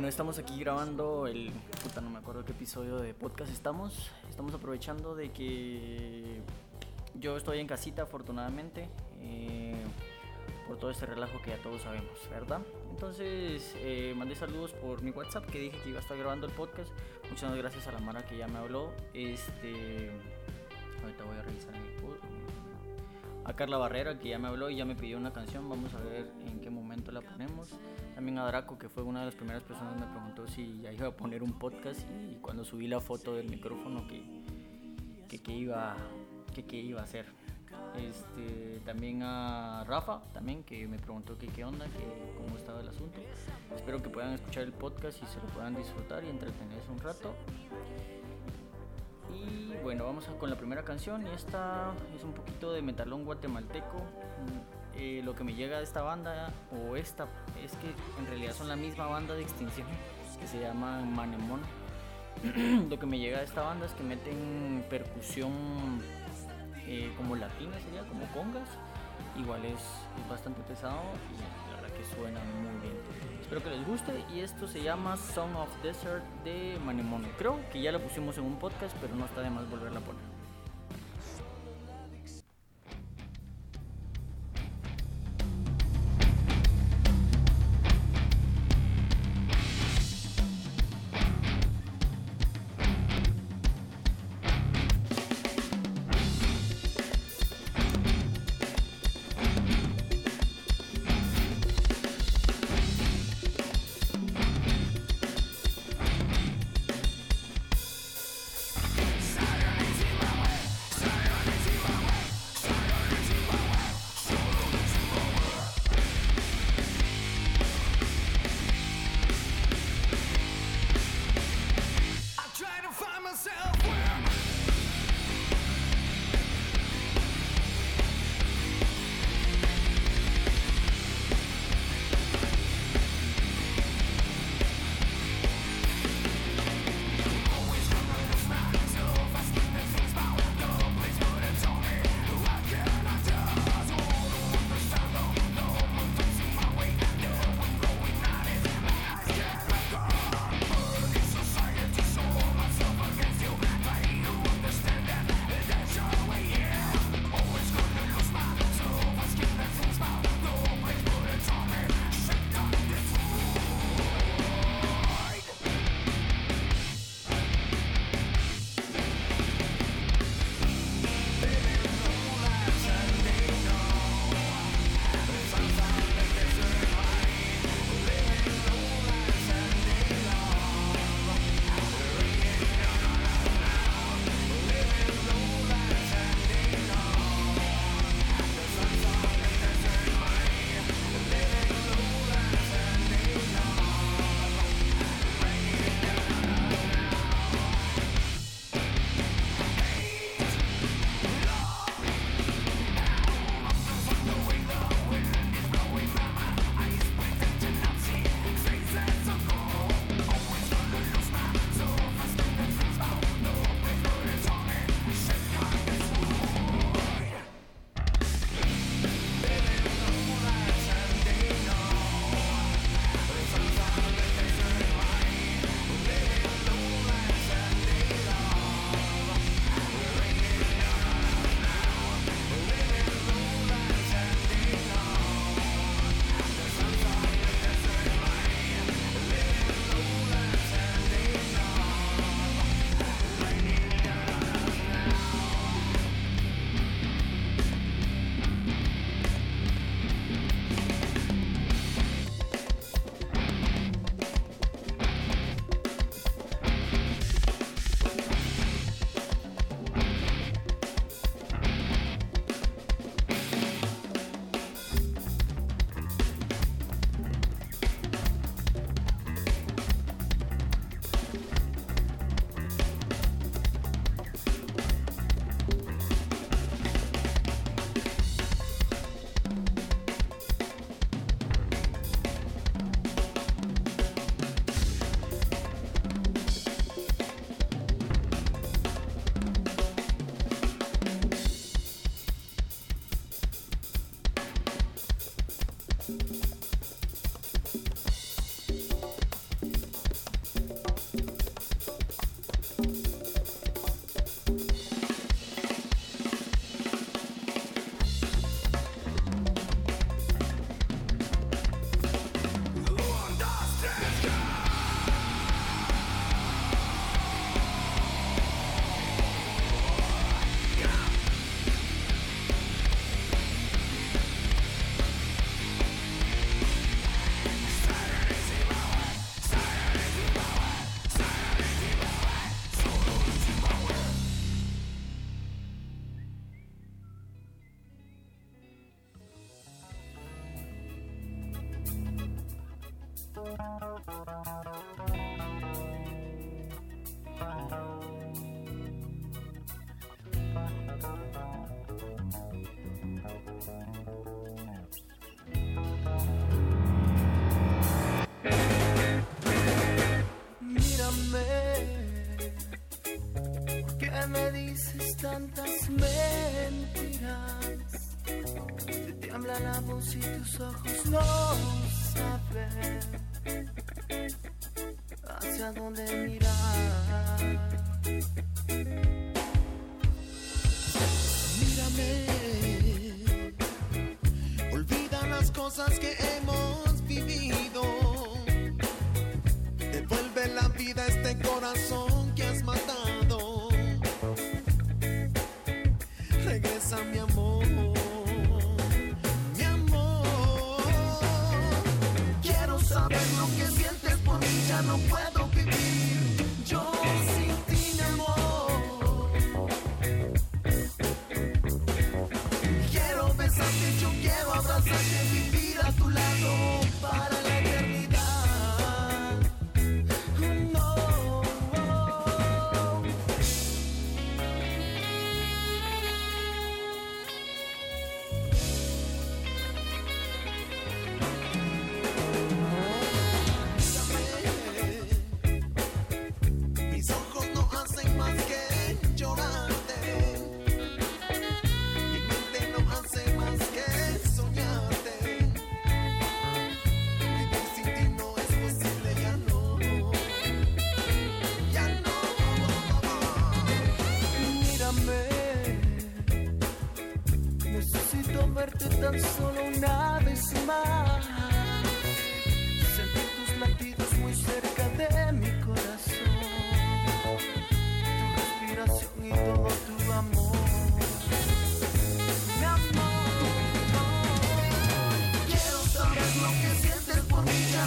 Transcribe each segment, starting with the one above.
Bueno, estamos aquí grabando el. Puta, no me acuerdo qué episodio de podcast estamos. Estamos aprovechando de que yo estoy en casita, afortunadamente, eh, por todo este relajo que ya todos sabemos, ¿verdad? Entonces, eh, mandé saludos por mi WhatsApp que dije que iba a estar grabando el podcast. Muchas gracias a la Mara que ya me habló. Este. Ahorita voy a revisar mi a Carla Barrera que ya me habló y ya me pidió una canción. Vamos a ver en qué momento la ponemos. También a Draco que fue una de las primeras personas que me preguntó si ya iba a poner un podcast y cuando subí la foto del micrófono que, que, iba, que, iba a hacer. Este, también a Rafa, también que me preguntó que qué onda, que cómo estaba el asunto. Espero que puedan escuchar el podcast y se lo puedan disfrutar y entretenerse un rato. Y bueno, vamos con la primera canción y esta es un poquito de metalón guatemalteco. Eh, lo que me llega de esta banda o esta es que en realidad son la misma banda de extinción que se llama Manemón. lo que me llega de esta banda es que meten percusión eh, como latina sería, como congas. Igual es bastante pesado y la verdad que suena muy bien. Espero que les guste y esto se llama Song of Desert de Manemone. Creo que ya la pusimos en un podcast, pero no está de más volverla a poner. La voz y tus ojos no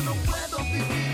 no puedo vivir.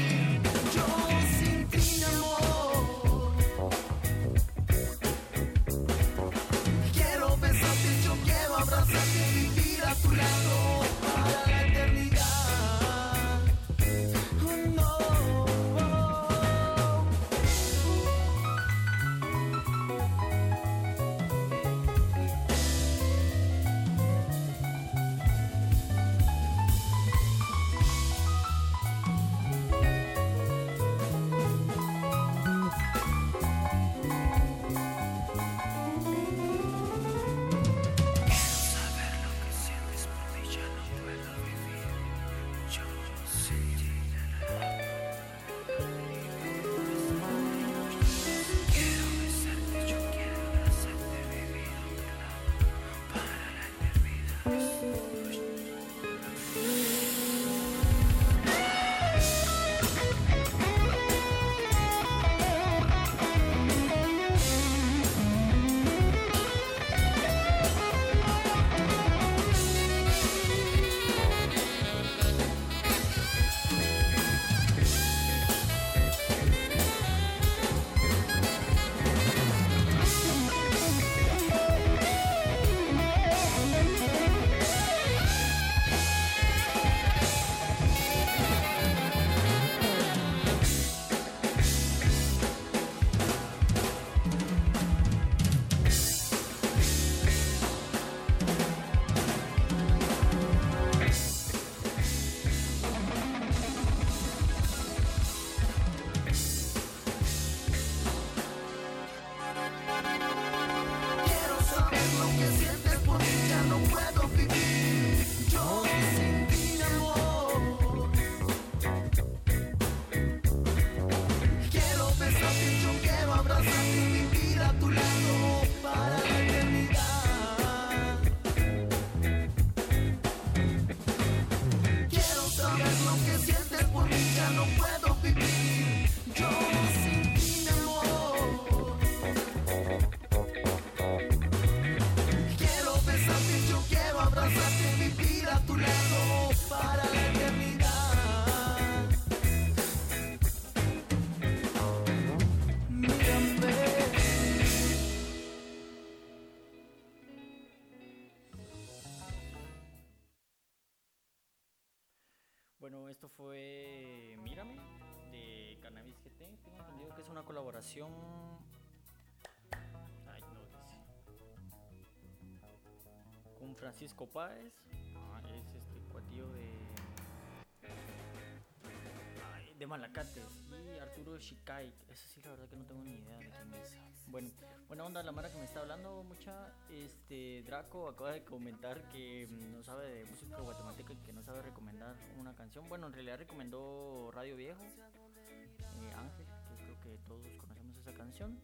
Una colaboración. Ay, no dice. Con Francisco Páez. Ah, es este cuatillo de. Ay, de Malacates y Arturo Shikai. Eso sí, la verdad que no tengo ni idea de quién es. Bueno, buena onda la Mara que me está hablando, mucha. Este Draco acaba de comentar que mm, no sabe de música guatemalteca y que no sabe recomendar una canción. Bueno, en realidad recomendó Radio Viejo, eh, Ángel, que creo que todos conocemos esa canción.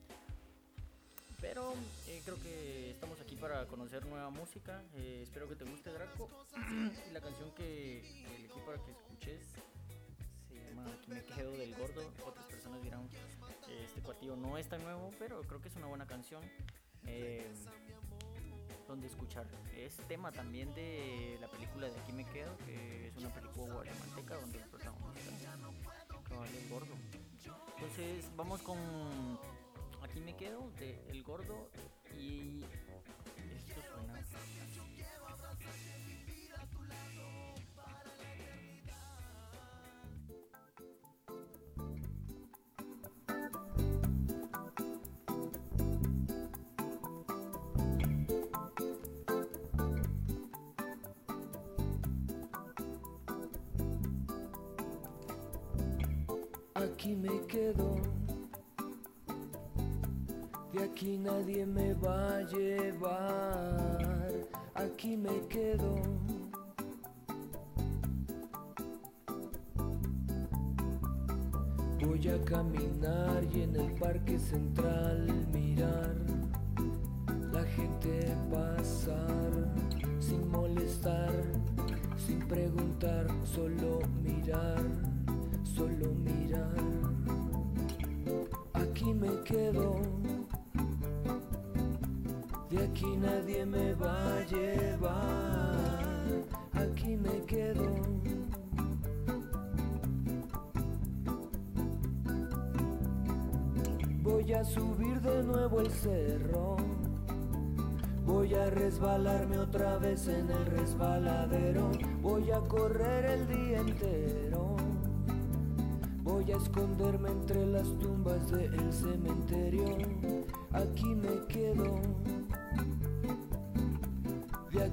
Pero eh, creo que estamos aquí para conocer nueva música. Eh, espero que te guste, Draco. y la canción que elegí para que escuches se llama Aquí me quedo del gordo. Otras personas dirán que este cuatillo no es tan nuevo, pero creo que es una buena canción. eh, donde escuchar. Es tema también de la película de Aquí me quedo, que es una película guatemalteca donde el protagonista cabal el gordo. Entonces vamos con Aquí me quedo de El Gordo y esto suena Aquí me quedo, de aquí nadie me va a llevar, aquí me quedo. Voy a caminar y en el parque central mirar. La gente pasar aquí nadie me va a llevar, aquí me quedo. Voy a subir de nuevo el cerro. Voy a resbalarme otra vez en el resbaladero. Voy a correr el día entero. Voy a esconderme entre las tumbas del cementerio. Aquí me quedo.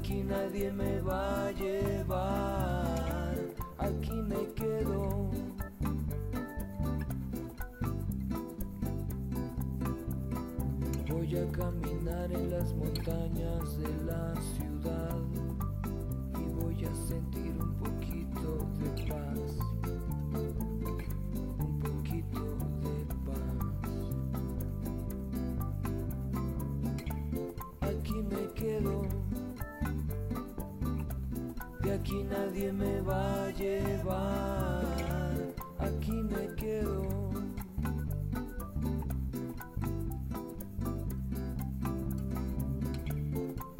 Aquí nadie me va a llevar. Aquí me quedo. Nadie me va a llevar. Aquí me quedo.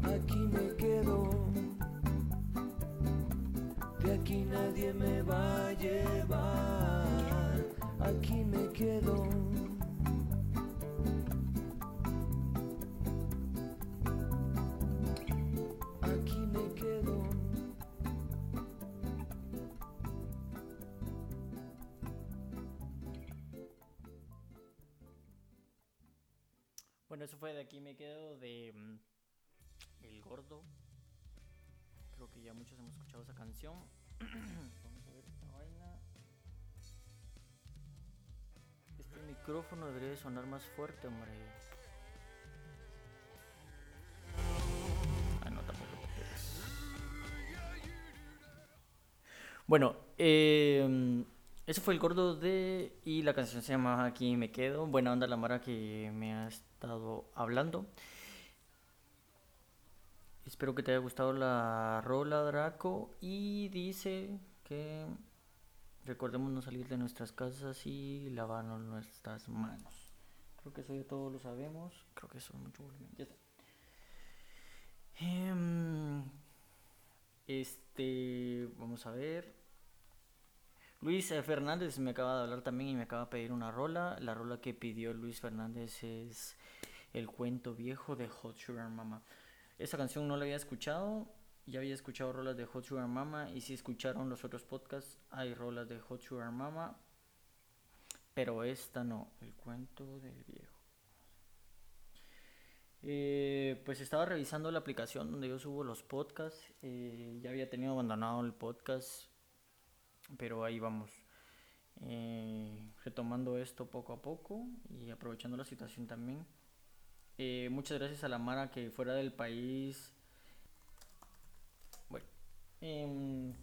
aquí me quedo. De aquí nadie me va a llevar. Aquí me quedo. Fue de aquí me quedo de mm, El Gordo. Creo que ya muchos hemos escuchado esa canción. Vamos a ver esta vaina. Este micrófono debería de sonar más fuerte, hombre. Ah, no, tampoco. Bueno, eh, eso fue el gordo de. Y la canción se llama Aquí me quedo. Buena onda la Mara que me ha estado hablando. Espero que te haya gustado la rola, Draco. Y dice que recordemos no salir de nuestras casas y lavarnos nuestras manos. Creo que eso ya todos lo sabemos. Creo que eso es mucho volumen. Ya está. Em, este, vamos a ver. Luis eh, Fernández me acaba de hablar también y me acaba de pedir una rola. La rola que pidió Luis Fernández es El cuento viejo de Hot Sugar Mama. Esa canción no la había escuchado. Ya había escuchado rolas de Hot Sugar Mama. Y si escucharon los otros podcasts, hay rolas de Hot Sugar Mama. Pero esta no, El cuento del viejo. Eh, pues estaba revisando la aplicación donde yo subo los podcasts. eh, ya había tenido abandonado el podcast pero ahí vamos. eh, retomando esto poco a poco y aprovechando la situación también. Eh, muchas gracias a la Mara que fuera del país. Bueno, em,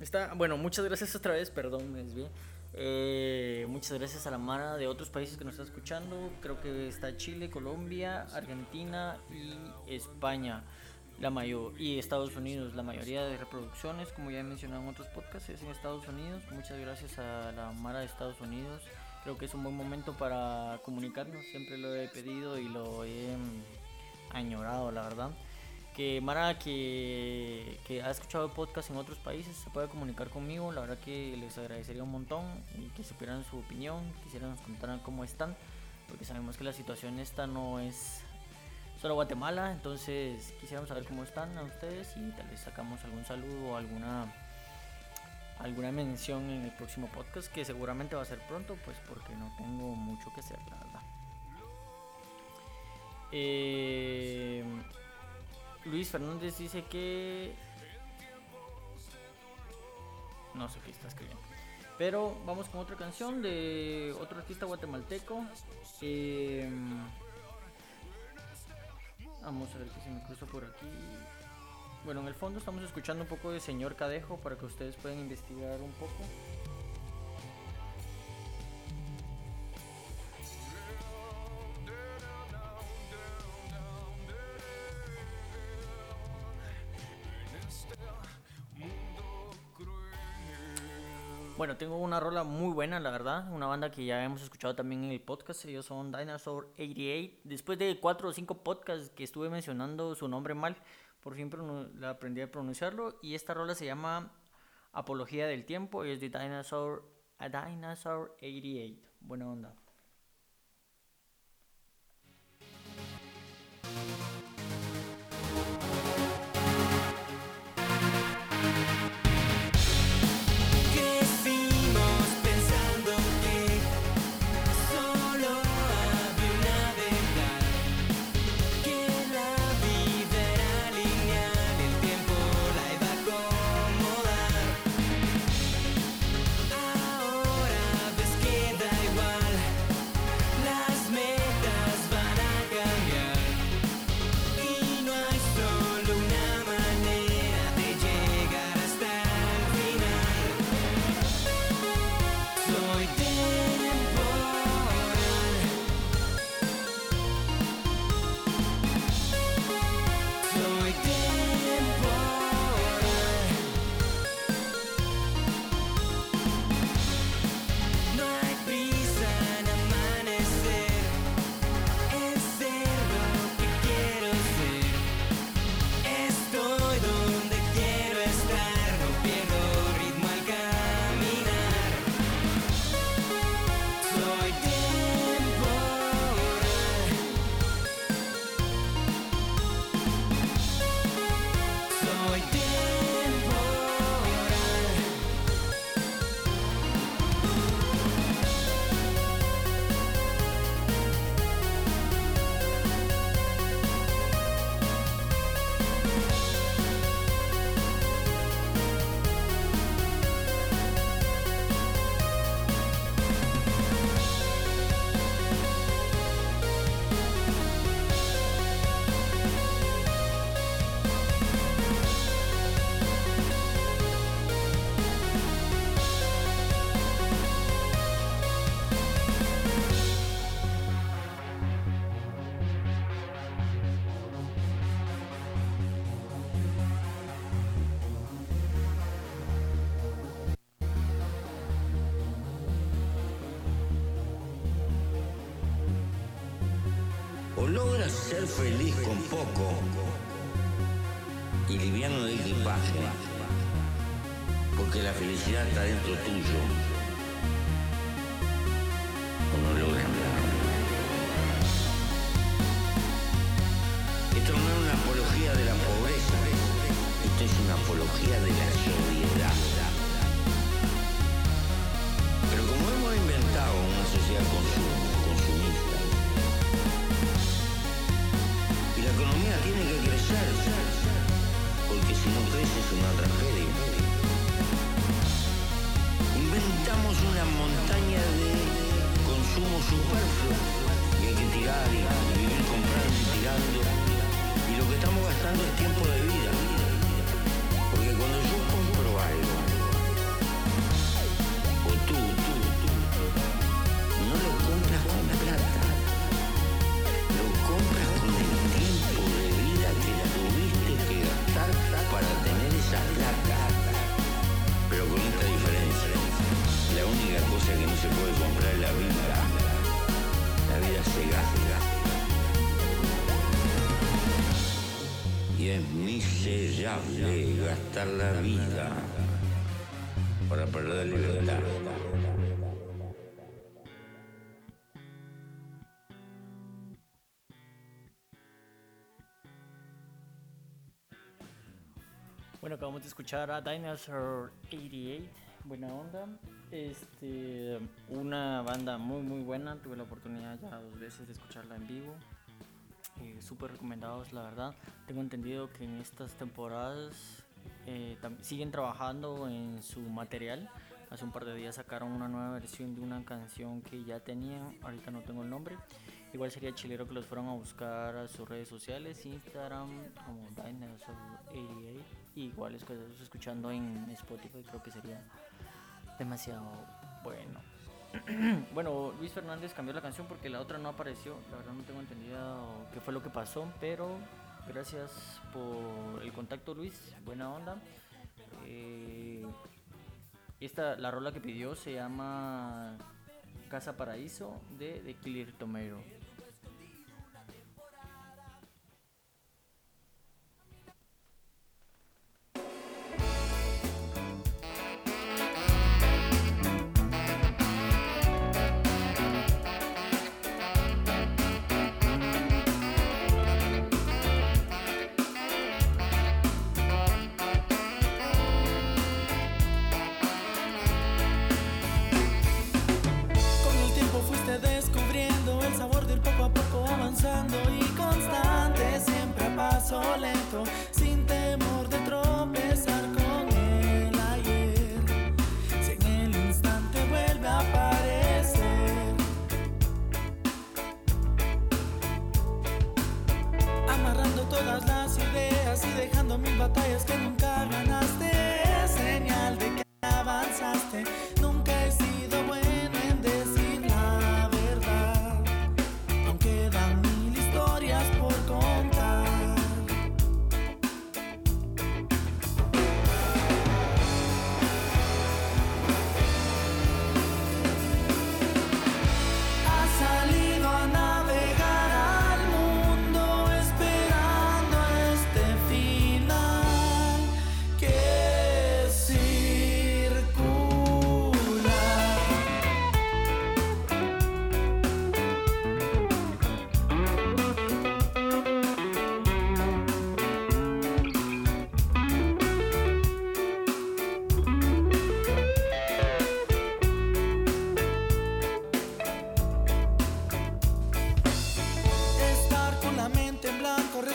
está, bueno, muchas gracias otra vez, perdón, me desvié. Eh, muchas gracias a la Mara de otros países que nos está escuchando. Creo que está Chile, Colombia, Argentina y España. La mayor, y Estados Unidos, la mayoría de reproducciones, como ya he mencionado en otros podcasts, es en Estados Unidos. Muchas gracias a la Mara de Estados Unidos. Creo que es un buen momento para comunicarnos. Siempre lo he pedido y lo he mm, añorado, la verdad. Que Mara que, que ha escuchado podcast en otros países se pueda comunicar conmigo. La verdad que les agradecería un montón y que supieran su opinión, quisieran nos contaran cómo están. Porque sabemos que la situación esta no es solo Guatemala, entonces quisiéramos saber cómo están a ustedes y tal vez sacamos algún saludo o alguna alguna mención en el próximo podcast que seguramente va a ser pronto, pues porque no tengo mucho que hacer, la verdad. Eh, Luis Fernández dice que no sé qué está escribiendo. Pero vamos con otra canción de otro artista guatemalteco. Eh, Vamos a ver qué se me cruza por aquí. Bueno, en el fondo estamos escuchando un poco de Señor Cadejo para que ustedes puedan investigar un poco. Bueno, tengo una rola muy buena, la verdad. Una banda que ya hemos escuchado también en el podcast. Ellos son Dinosaur 88. Después de cuatro o cinco podcasts que estuve mencionando su nombre mal, por fin la aprendí a pronunciarlo. Y esta rola se llama Apología del Tiempo y es de Dinosaur, a Dinosaur 88. Buena onda. Y liviano de equipaje, porque la felicidad está dentro tuyo. O no logras nada. Esto no es una apología de la pobreza, esto es una apología de la sobriedad. Pero como hemos inventado una sociedad de es una tragedia. Inventamos una montaña de consumo superfluo y hay que tirar y vivir comprando y tirando. Y lo que estamos gastando es tiempo de vida. Porque cuando yo compro algo, o tú, tú, tú, no lo compras con plata, lo compras con dinero. para tener esa plata, pero con esta diferencia. La única cosa que no se puede comprar es la vida. La vida se gasta. Y es miserable gastar la vida para perder libertad. Acabamos de escuchar a Dinosaur 88, buena onda. Este, una banda muy muy buena, tuve la oportunidad ya dos veces de escucharla en vivo. Eh, súper recomendados, la verdad. Tengo entendido que en estas temporadas eh, siguen trabajando en su material. Hace un par de días sacaron una nueva versión de una canción que ya tenían, ahorita no tengo el nombre. Igual sería chilero que los fueron a buscar a sus redes sociales, Instagram como Dinosaur 88 Igual estarlos escuchando en Spotify, creo que sería demasiado bueno. bueno, Luis Fernández cambió la canción porque la otra no apareció. La verdad no tengo entendido qué fue lo que pasó, pero gracias por el contacto Luis, buena onda. Eh, esta, la rola que pidió se llama Casa Paraíso de, de Clear Tomero.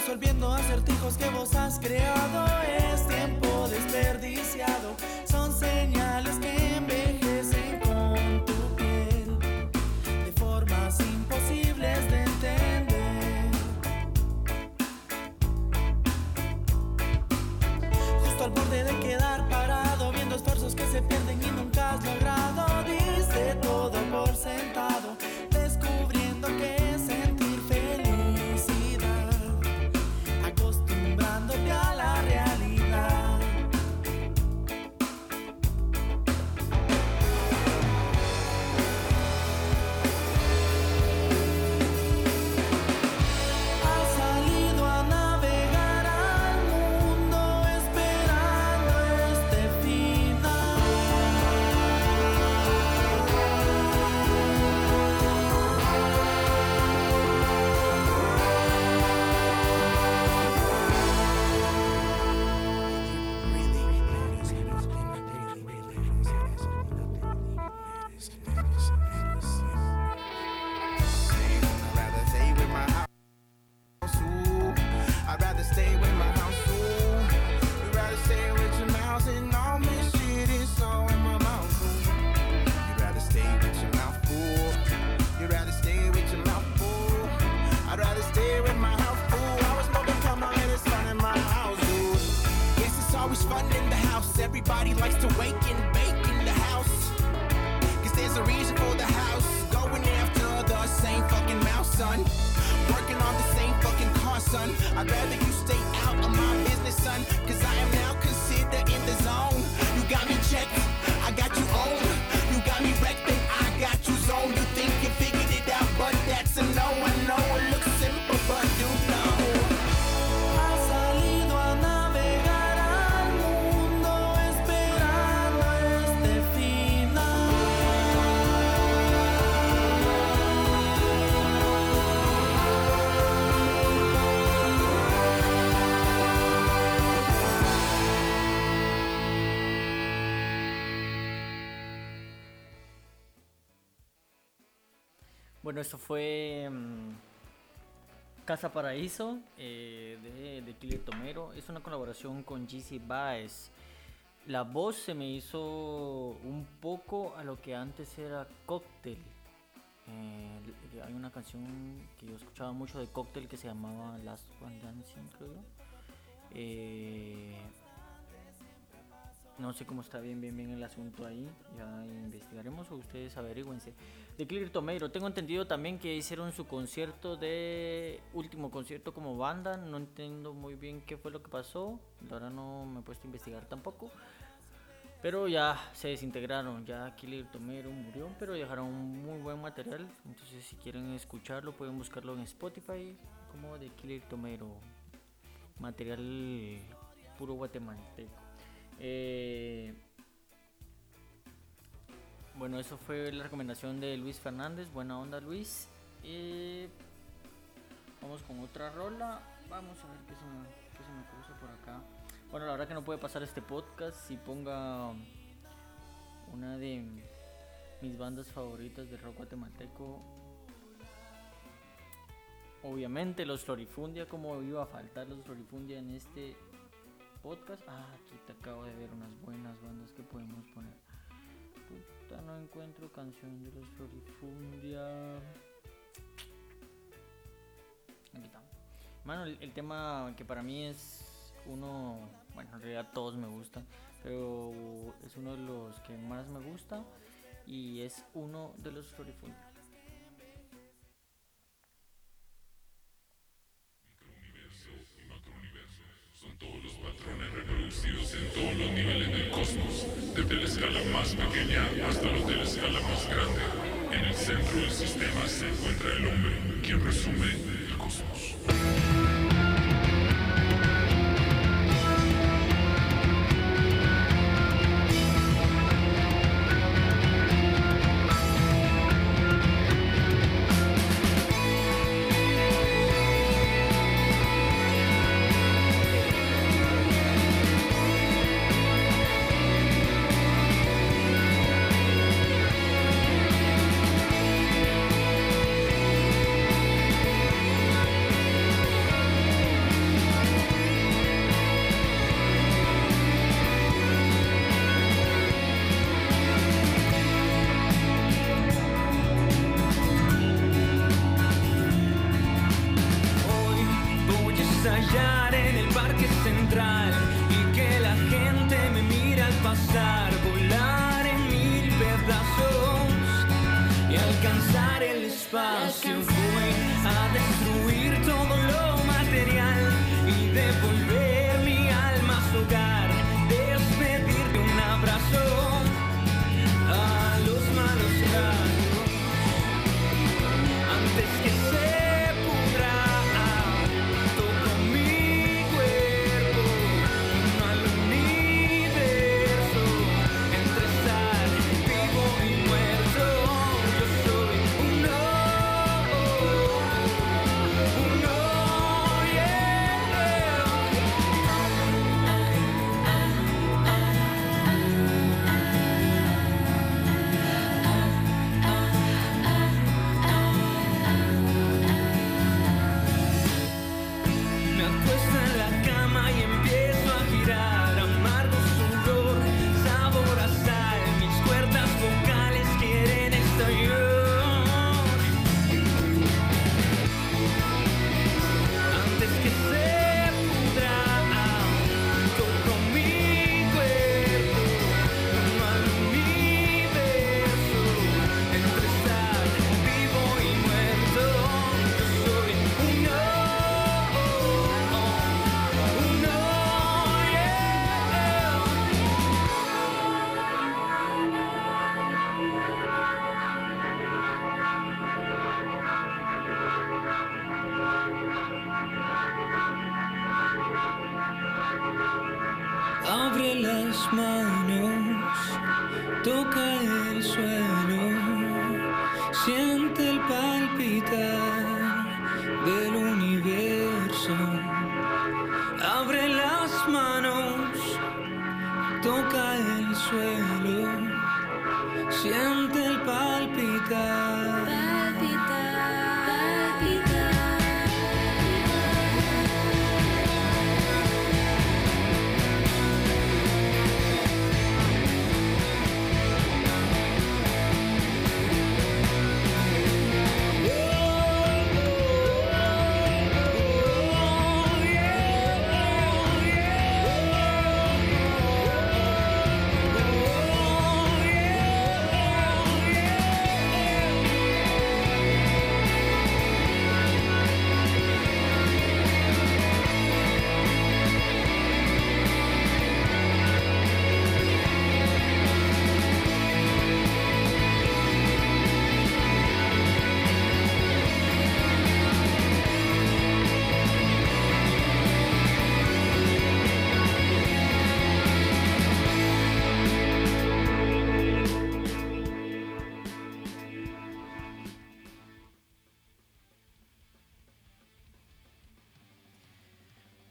Resolviendo acertijos que vos has creado es tiempo desperdiciado. Son señales Bueno, esto fue mm, Casa Paraíso eh, de, de Tomero. Es una colaboración con GC Baez. La voz se me hizo un poco a lo que antes era Cocktail. Eh, hay una canción que yo escuchaba mucho de Cocktail que se llamaba Last One Dancing, creo. Eh, no sé cómo está bien, bien, bien el asunto ahí. Ya investigaremos o ustedes averigüense. De Clear Tomato, tengo entendido también que hicieron su concierto de último concierto como banda. No entiendo muy bien qué fue lo que pasó. Verdad no me he puesto a investigar tampoco. Pero ya se desintegraron. Ya Killer Tomero murió, pero dejaron muy buen material. Entonces, si quieren escucharlo, pueden buscarlo en Spotify como de Killer Tomero. Material puro guatemalteco. Eh, bueno, eso fue la recomendación de Luis Fernández. Buena onda, Luis. Eh, vamos con otra rola. Vamos a ver qué se me, qué se me cruza por acá. Bueno, la verdad que no puede pasar este podcast si ponga una de mis bandas favoritas de rock guatemalteco. Obviamente los Florifundia, como iba a faltar los Florifundia en este podcast. Ah, aquí te acabo de ver unas buenas bandas que podemos poner. No encuentro canción de los Florifundia. Aquí está. Mano, el, el tema que para mí es uno, bueno, en realidad todos me gustan, pero es uno de los que más me gusta y es uno de los Florifundia. Escala más pequeña hasta los de la escala más grande. En el centro del sistema se encuentra el hombre, quien resume el cosmos.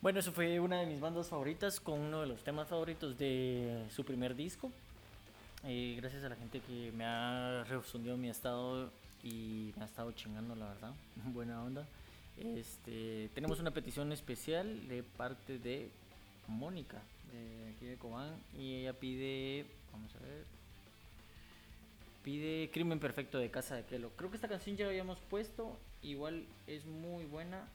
Bueno, eso fue una de mis bandas favoritas con uno de los temas favoritos de su primer disco. Eh, gracias a la gente que me ha refundido mi estado y me ha estado chingando, la verdad. Buena onda. Este, tenemos una petición especial de parte de Mónica, de aquí de Cobán, y ella pide, vamos a ver, pide Crimen Perfecto de Casa de Kelo. Creo que esta canción ya la habíamos puesto, igual es muy buena.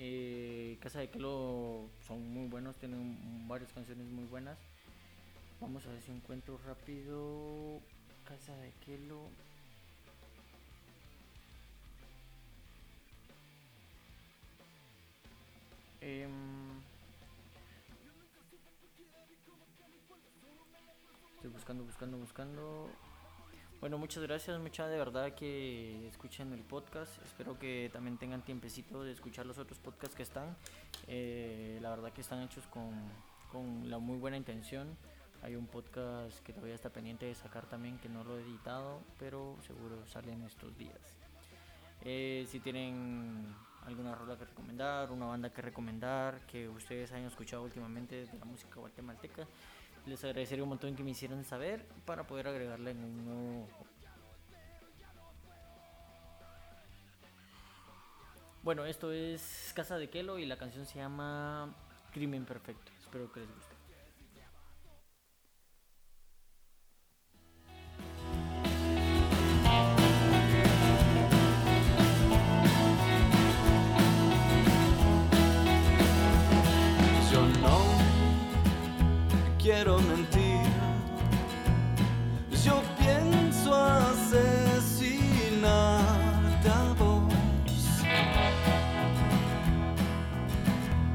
Eh, Casa de Kelo son muy buenos, tienen varias canciones muy buenas. Vamos a ver si encuentro rápido Casa de Kelo. Em, estoy buscando, buscando, buscando. Bueno, muchas gracias, mucha de verdad que escuchen el podcast. Espero que también tengan tiempecito de escuchar los otros podcasts que están. Eh, la verdad que están hechos con, con la muy buena intención. Hay un podcast que todavía está pendiente de sacar también, que no lo he editado, pero seguro salen estos días. Eh, si tienen alguna rola que recomendar, una banda que recomendar, que ustedes hayan escuchado últimamente de la música guatemalteca, les agradecería un montón que me hicieran saber para poder agregarla en un nuevo... Bueno, esto es Casa de Kelo y la canción se llama Crimen Perfecto. Espero que les guste. Quiero mentir. Yo pienso asesinarte a vos.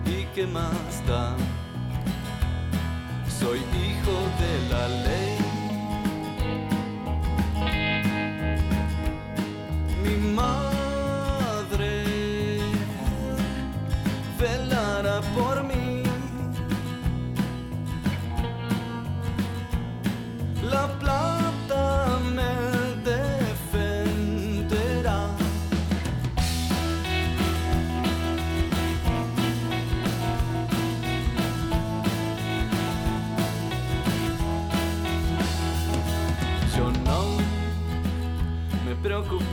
¿Y qué más da? Soy hijo de la ley.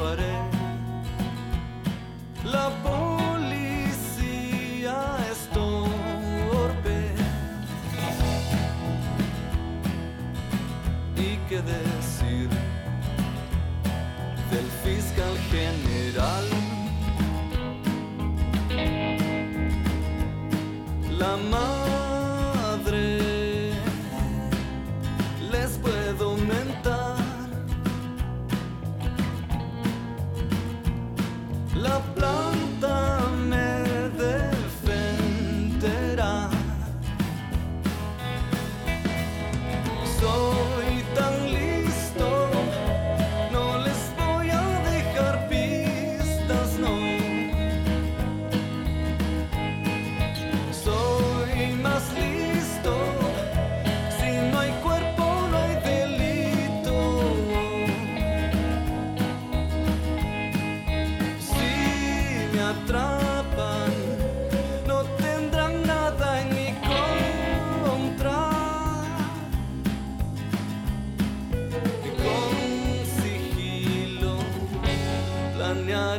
Preocuparé. La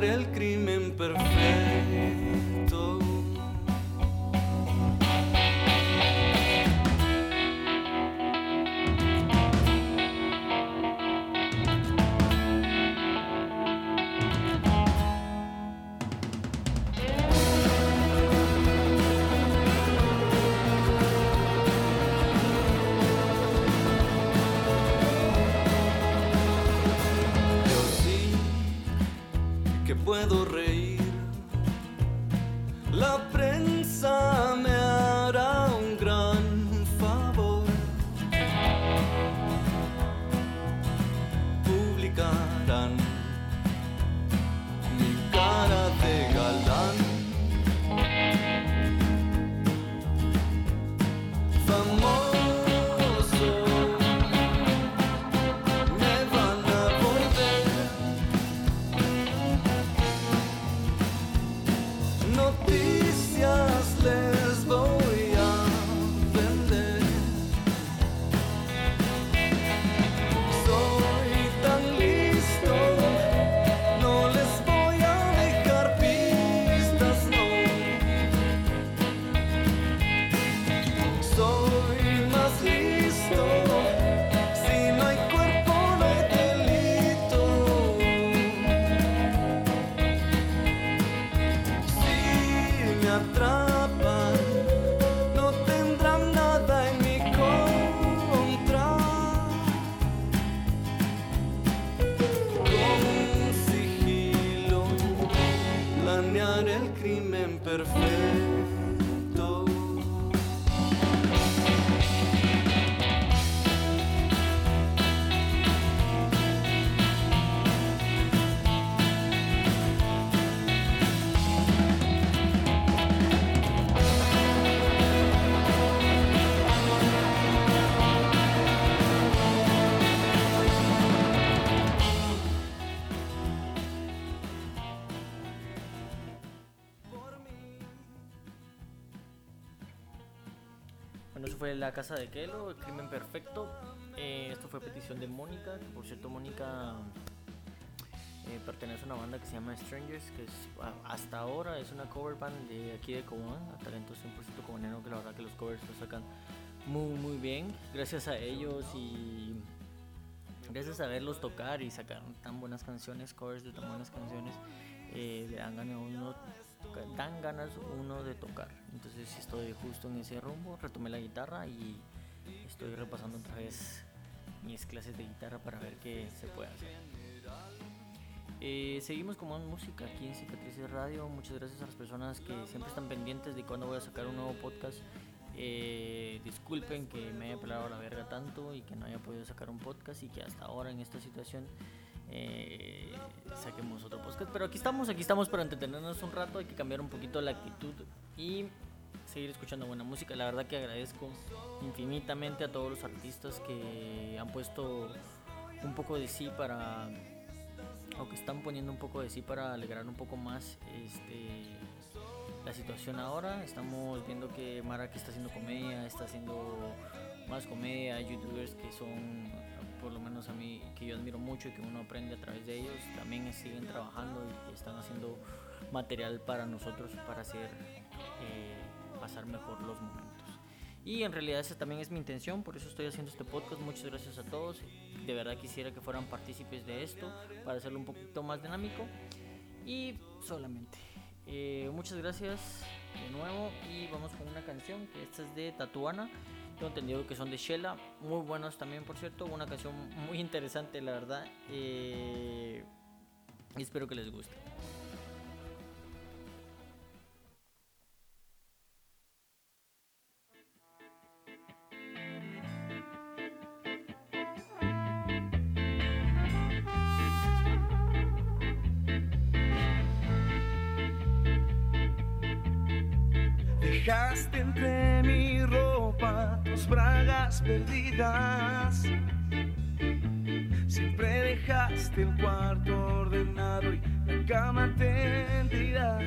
el crimen perfecto. La Casa de Kelo, El Crimen Perfecto. Eh, esto fue petición de Mónica, por cierto Mónica eh, pertenece a una banda que se llama Strangers, que es, hasta ahora es una cover band de aquí de Cobán, a talento 100% cobanero, que la verdad que los covers los sacan muy muy bien. Gracias a ellos y gracias a verlos tocar y sacar tan buenas canciones, covers de tan buenas canciones, eh, le dan ganas a uno, dan ganas uno de tocar. Entonces estoy justo en ese rumbo, retomé la guitarra y estoy repasando otra vez mis clases de guitarra para ver qué se puede hacer. Eh, seguimos con más música aquí en Cicatrices Radio. Muchas gracias a las personas que siempre están pendientes de cuándo voy a sacar un nuevo podcast. Eh, disculpen que me haya pelado la verga tanto y que no haya podido sacar un podcast y que hasta ahora en esta situación eh, saquemos otro podcast. Pero aquí estamos, aquí estamos para entretenernos un rato. Hay que cambiar un poquito la actitud y seguir escuchando buena música. La verdad que agradezco infinitamente a todos los artistas que han puesto un poco de sí para o que están poniendo un poco de sí para alegrar un poco más este la situación ahora. Estamos viendo que Mara que está haciendo comedia, está haciendo más comedia, youtubers que son por lo menos a mí que yo admiro mucho y que uno aprende a través de ellos, también siguen trabajando y están haciendo material para nosotros para hacer eh, pasar mejor los momentos. Y en realidad esa también es mi intención, por eso estoy haciendo este podcast. Muchas gracias a todos. De verdad quisiera que fueran partícipes de esto para hacerlo un poquito más dinámico. Y solamente. Eh, muchas gracias de nuevo y vamos con una canción que esta es de Tatuana. Tengo entendido que son de Shella, muy buenos también por cierto, una canción muy interesante la verdad. Eh, espero que les guste. Siempre dejaste el cuarto ordenado y la cama tendida.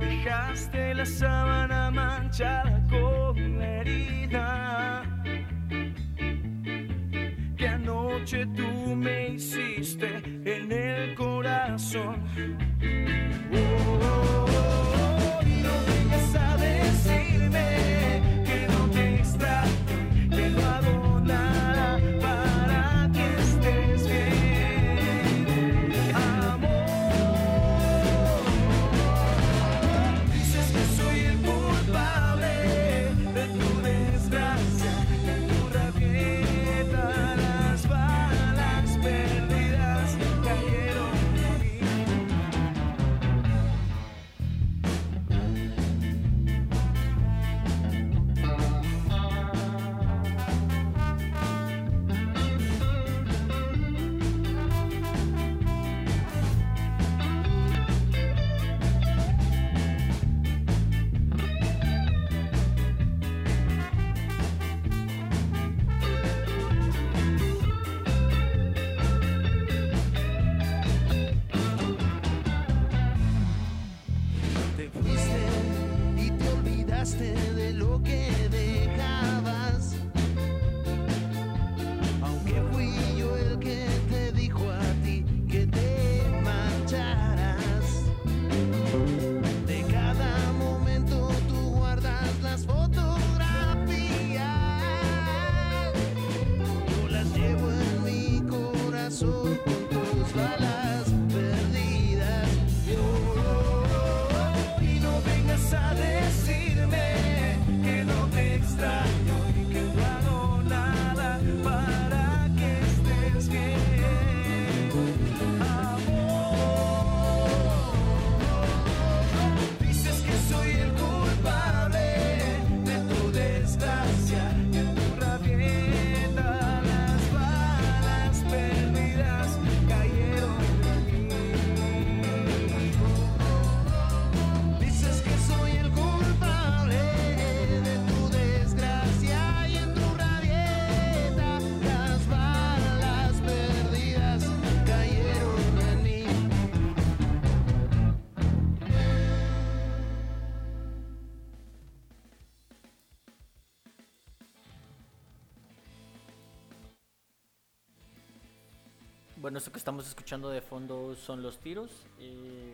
Dejaste la sábana Bueno, esto que estamos escuchando de fondo son los tiros. eh,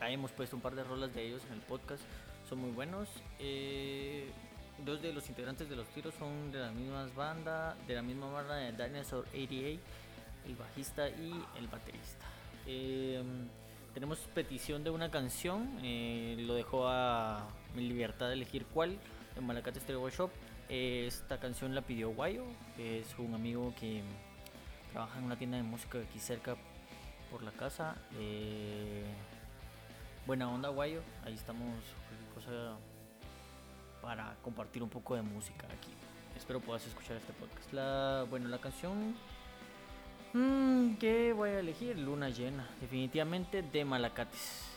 ahí hemos puesto un par de rolas de ellos en el podcast. Son muy buenos. eh, dos de los integrantes de los tiros son de las mismas banda, de la misma banda de Dinosaur 88, el bajista y el baterista. Eh, tenemos petición de una canción. eh, lo dejó a mi libertad de elegir cuál. En Malacate Stereo Shop. Eh, esta canción la pidió Guayo, que es un amigo que trabaja en una tienda de música aquí cerca por la casa. eh, buena onda, Guayo. Ahí estamos, cosa para compartir un poco de música aquí. Espero puedas escuchar este podcast. La, bueno, la canción mm, que voy a elegir, Luna Llena, definitivamente de Malacates.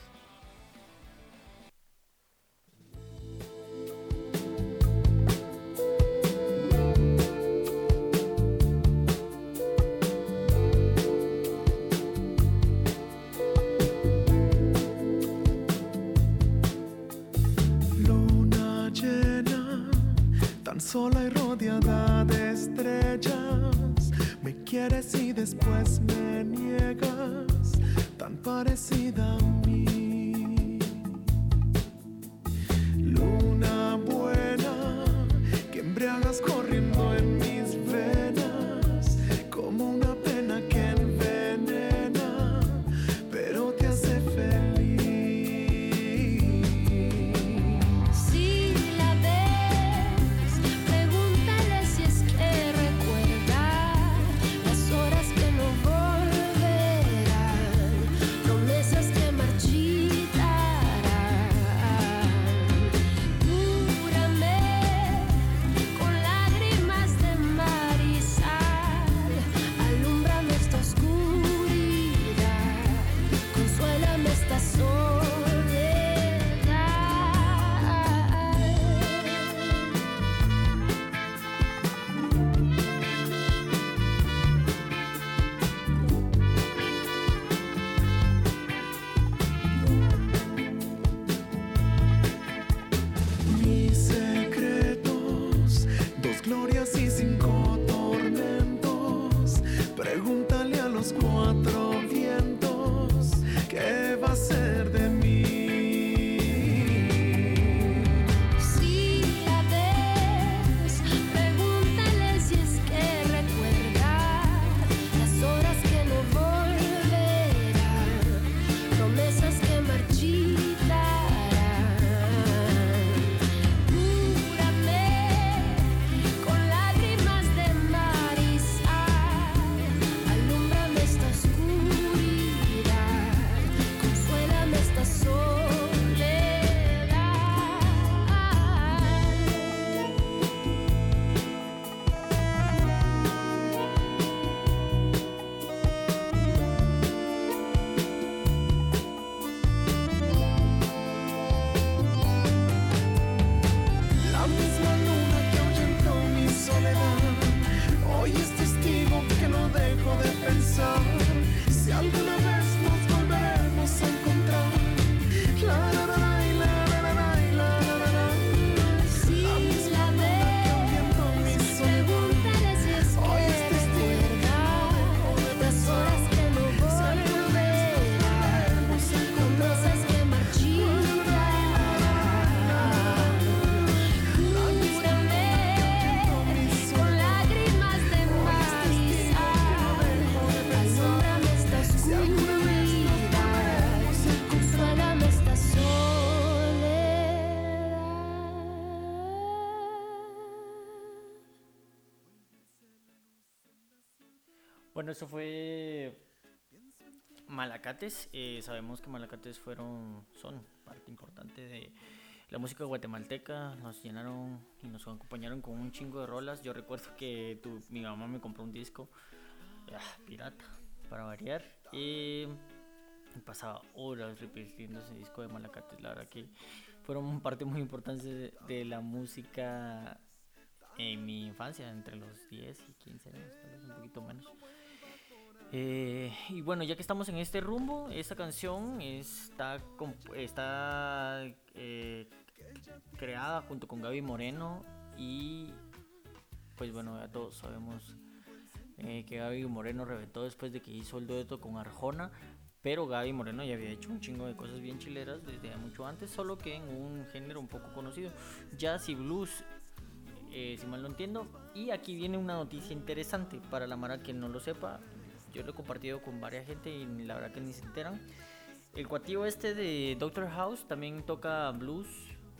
Después me Malacates. eh, sabemos que Malacates fueron, son parte importante de la música guatemalteca. Nos llenaron y nos acompañaron con un chingo de rolas. Yo recuerdo que tu, mi mamá me compró un disco ah, pirata para variar. Y pasaba horas repitiendo ese disco de Malacates. La verdad que fueron parte muy importante de, la música en mi infancia, entre los 10 y 15 años, tal vez un poquito menos. Eh, y bueno, ya que estamos en este rumbo, esta canción está, está eh, creada junto con Gaby Moreno y pues bueno, ya todos sabemos eh, que Gaby Moreno reventó después de que hizo el dueto con Arjona. Pero Gaby Moreno ya había hecho un chingo de cosas bien chileras desde mucho antes, solo que en un género un poco conocido, jazz y blues, si mal no entiendo. Y aquí viene una noticia interesante para la Mara que no lo sepa. Yo lo he compartido con varias gente y la verdad que ni se enteran. El cuatillo este de Doctor House también toca blues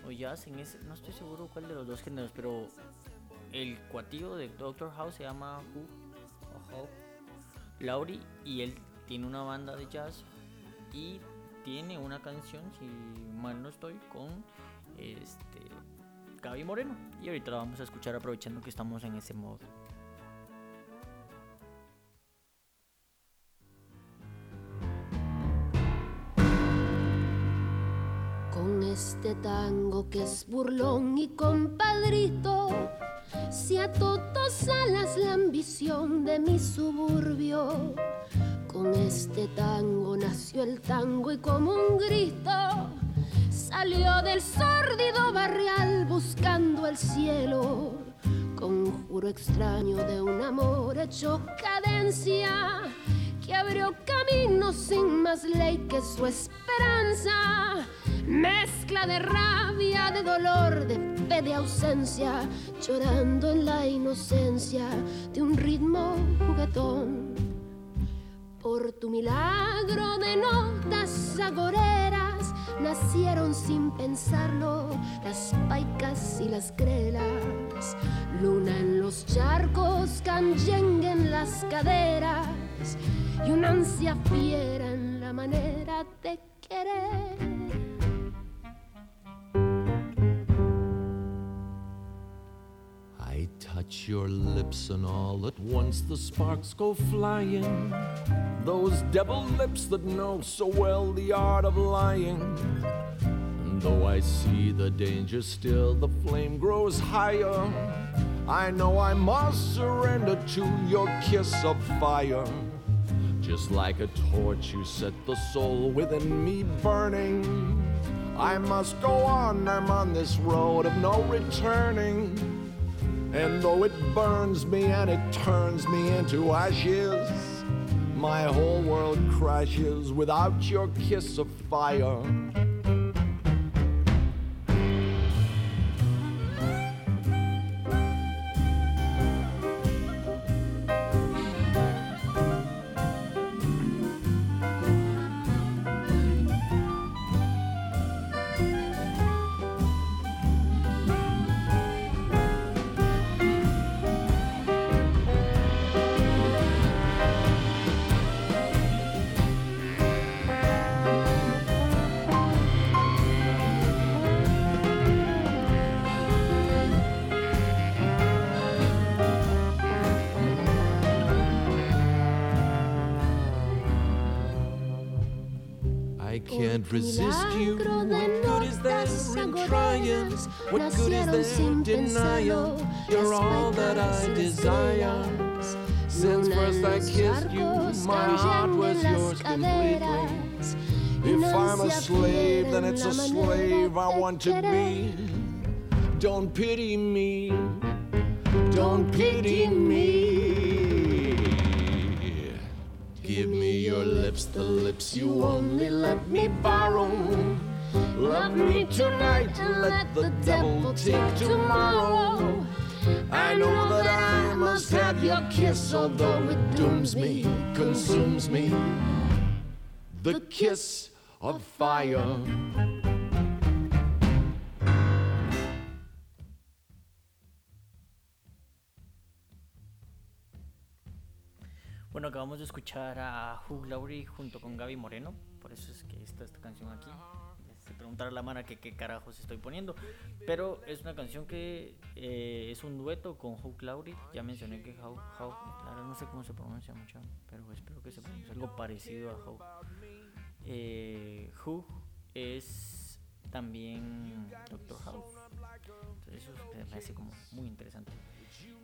o jazz en ese, no estoy seguro cuál de los dos géneros, pero el cuatillo de Doctor House se llama Who o How Laurie y él tiene una banda de jazz y tiene una canción, si mal no estoy, con este Gaby Moreno. Y ahorita la vamos a escuchar aprovechando que estamos en ese modo. Este tango que es burlón y compadrito, si a todos alas la ambición de mi suburbio. Con este tango nació el tango y como un grito salió del sórdido barrial buscando el cielo. Conjuro extraño de un amor hecho cadencia que abrió camino sin más ley que su esperanza. Mezcla de rabia, de dolor, de fe, de ausencia, llorando en la inocencia de un ritmo juguetón. Por tu milagro de notas agoreras nacieron sin pensarlo las paicas y las grelas. Luna en los charcos, canyengue en las caderas y una ansia fiera en la manera de querer. I touch your lips and all at once the sparks go flying. Those devil lips that know so well the art of lying. And though I see the danger still, the flame grows higher. I know I must surrender to your kiss of fire. Just like a torch, you set the soul within me burning. I must go on, I'm on this road of no returning. And though it burns me and it turns me into ashes, my whole world crashes without your kiss of fire. resist you. What good is there in triumphs? What good is there in denial? You're all that I desire. Since first I kissed you, my heart was yours completely. If I'm a slave, then it's a slave I want to be. Don't pity me. Don't pity me. Your lips, the lips you only let me borrow. Love me tonight and let the devil take tomorrow. I know that I must have your kiss, although it dooms me, consumes me. The kiss of fire. Acabamos de escuchar a Hugh Laurie junto con Gaby Moreno, por eso es que está esta canción aquí. Se preguntará la mano que qué carajos estoy poniendo, pero es una canción que eh, es un dueto con Hugh Laurie. Ya mencioné que Hugh, ahora no sé cómo se pronuncia mucho, pero espero que se pronuncie algo parecido a Hugh. Eh, Hugh es también Doctor House, entonces eso me hace como muy interesante.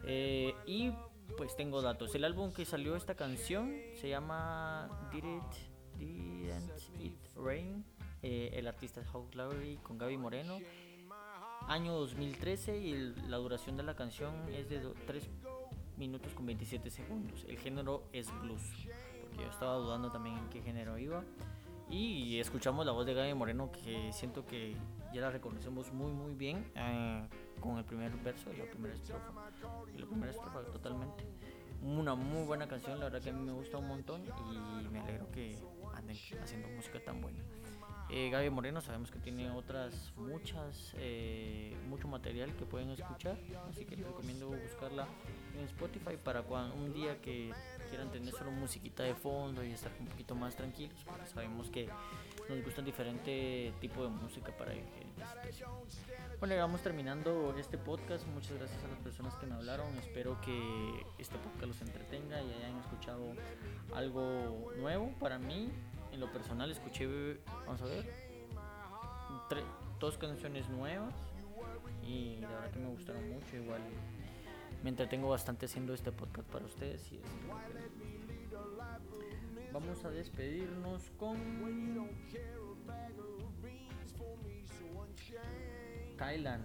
Eh, y pues tengo datos. El álbum que salió esta canción se llama Did It, Didn't It Rain. Eh, el artista es Hugh Laurie con Gaby Moreno. Año 2013 y el- la duración de la canción es de 3 minutos con 27 segundos. El género es blues, porque yo estaba dudando también en qué género iba. Y escuchamos la voz de Gaby Moreno que siento que ya la reconocemos muy muy bien eh, con el primer verso y la primera estrofa. Y la primera estrofa totalmente. Una muy buena canción, la verdad que a mí me gusta un montón y me alegro que anden haciendo música tan buena. Eh, Gaby Moreno sabemos que tiene otras muchas, eh, mucho material que pueden escuchar, así que les recomiendo buscarla en Spotify para cuando un día que quieran tener solo musiquita de fondo y estar un poquito más tranquilos, sabemos que nos gustan diferente tipo de música para situaciones. Bueno, ya vamos terminando este podcast. Muchas gracias a las personas que me hablaron. Espero que este podcast los entretenga y hayan escuchado algo nuevo para mí. En lo personal escuché, vamos a ver, dos canciones nuevas y la verdad que me gustaron mucho. Igual me entretengo bastante haciendo este podcast para ustedes y que- Vamos a despedirnos con Kylan.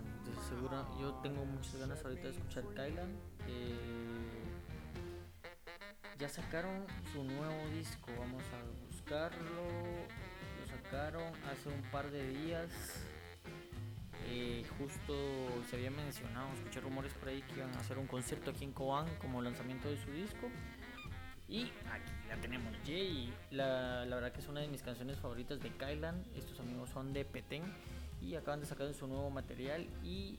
Seguro yo tengo muchas ganas ahorita de escuchar Kylan. Eh, ya sacaron su nuevo disco. Vamos a buscarlo. Lo sacaron hace un par de días. Eh, justo se había mencionado, escuché rumores por ahí que iban a hacer un concierto aquí en Cobán como lanzamiento de su disco. Y aquí la tenemos, Jay. La, la verdad que es una de mis canciones favoritas de Kylan. Estos amigos son de Petén y acaban de sacar su nuevo material. Y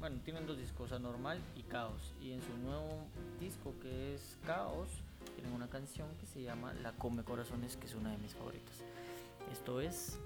bueno, tienen dos discos, Anormal y Caos. Y en su nuevo disco que es Caos, tienen una canción que se llama La Come Corazones, que es una de mis favoritas. Esto es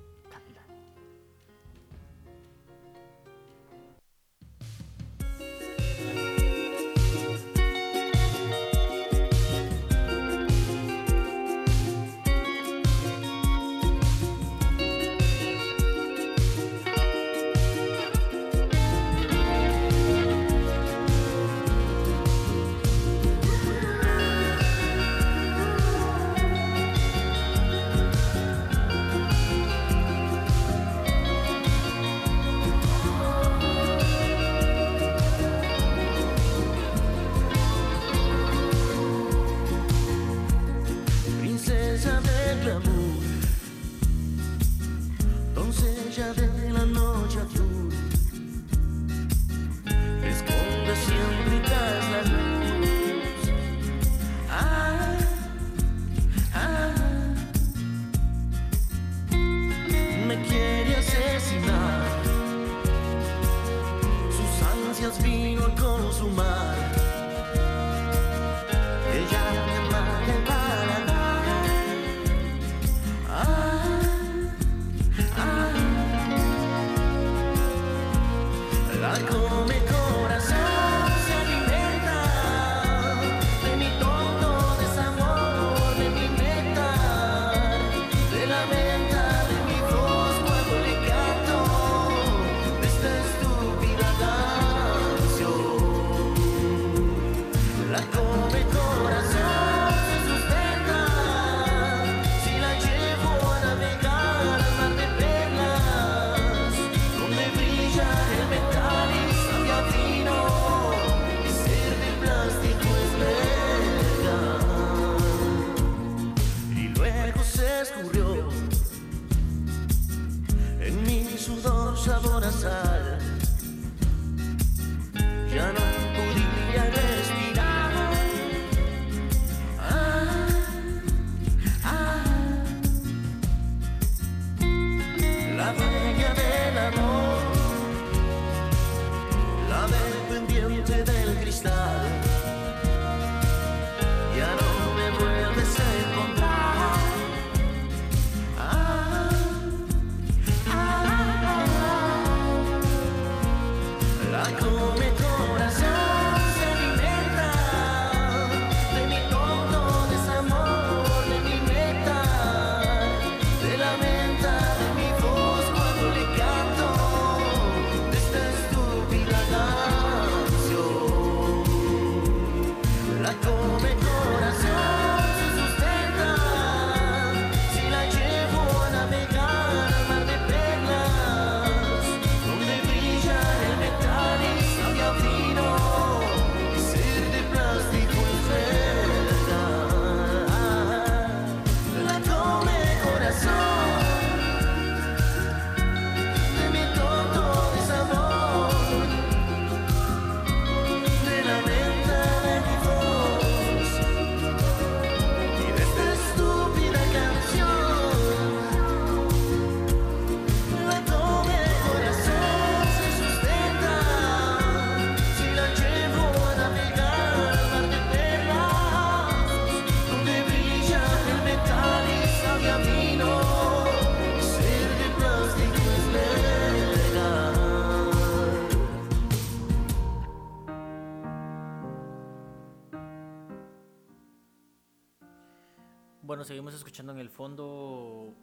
seguimos escuchando en el fondo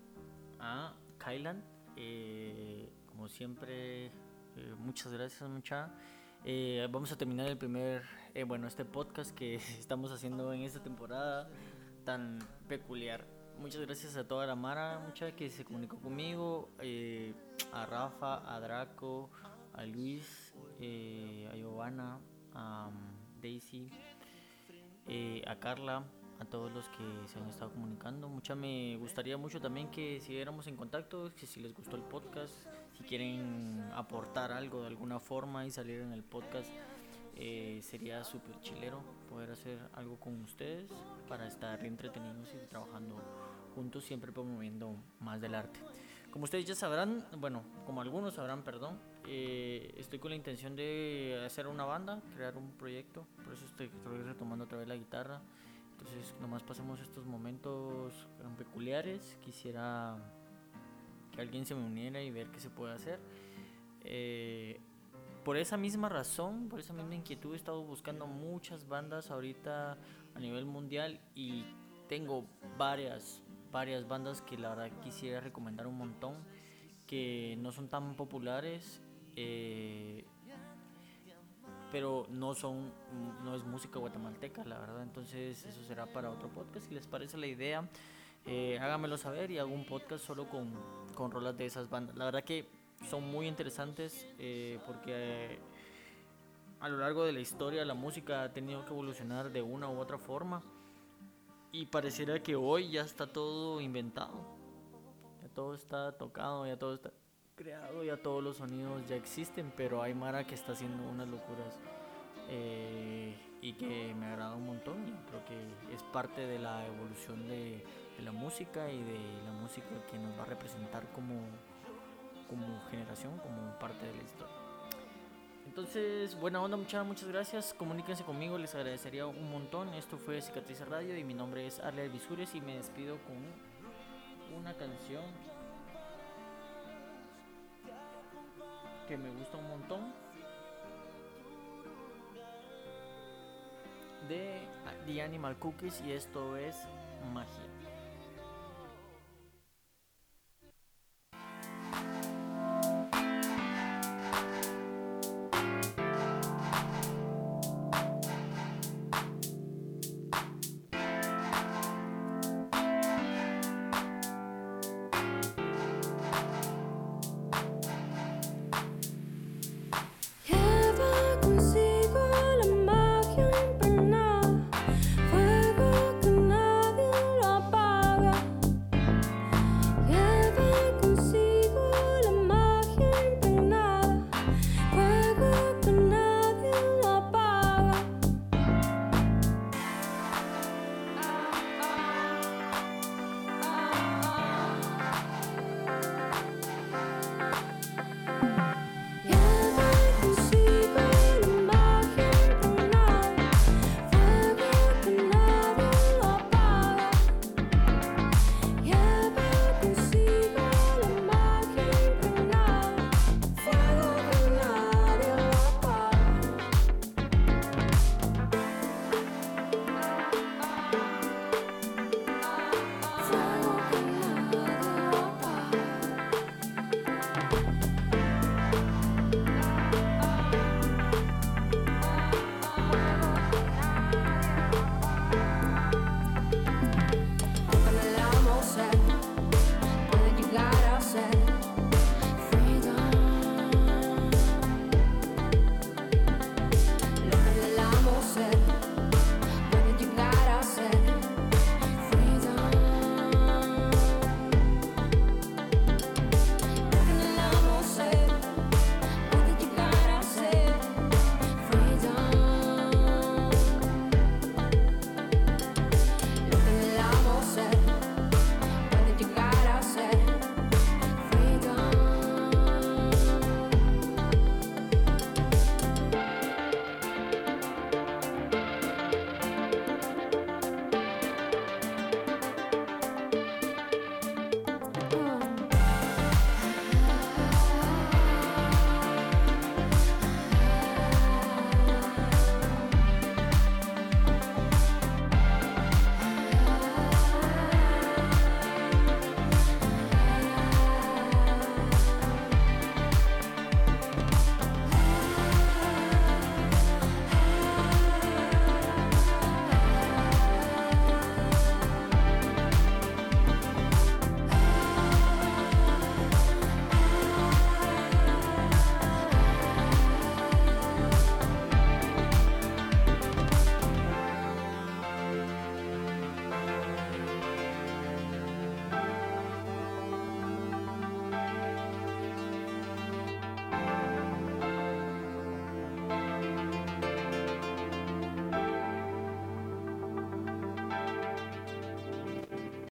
a Kylan. Eh, como siempre, eh, muchas gracias, mucha. Eh, vamos a terminar el primer, bueno, este podcast que estamos haciendo en esta temporada tan peculiar. Muchas gracias a toda la Mara, mucha que se comunicó conmigo, a Rafa, a Draco, a Luis, a Giovanna, a um, Daisy, a Carla, a todos los que se han estado comunicando. Mucha me gustaría mucho también que siguiéramos en contacto, que si les gustó el podcast, si quieren aportar algo de alguna forma y salir en el podcast, eh, sería súper chilero poder hacer algo con ustedes para estar entretenidos y trabajando juntos, siempre promoviendo más del arte. Como ustedes ya sabrán, bueno, como algunos sabrán, perdón, eh, estoy con la intención de hacer una banda, crear un proyecto, por eso estoy, retomando otra vez la guitarra. Entonces, nomás pasemos estos momentos peculiares. Quisiera que alguien se me uniera y ver qué se puede hacer. Eh, por esa misma razón, por esa misma inquietud, he estado buscando muchas bandas ahorita a nivel mundial y tengo varias, varias bandas que la verdad quisiera recomendar un montón, que no son tan populares, eh, pero no son, no es música guatemalteca, la verdad. Entonces eso será para otro podcast. Si les parece la idea, eh, háganmelo saber y hago un podcast solo con, con rolas de esas bandas. La verdad que son muy interesantes eh, porque eh, a lo largo de la historia la música ha tenido que evolucionar de una u otra forma y pareciera que hoy ya está todo inventado, ya todo está tocado, ya todo está creado, ya todos los sonidos ya existen, pero hay Mara que está haciendo unas locuras eh, y que me agrada un montón y creo que es parte de la evolución de, de la música y de la música que nos va a representar como como generación, como parte de la historia. Entonces, buena onda, muchas, muchas gracias. Comuníquense conmigo, les agradecería un montón. Esto fue Cicatriz Radio y mi nombre es Arler Visures y me despido con una canción que me gusta un montón de The Animal Cookies y esto es Magia.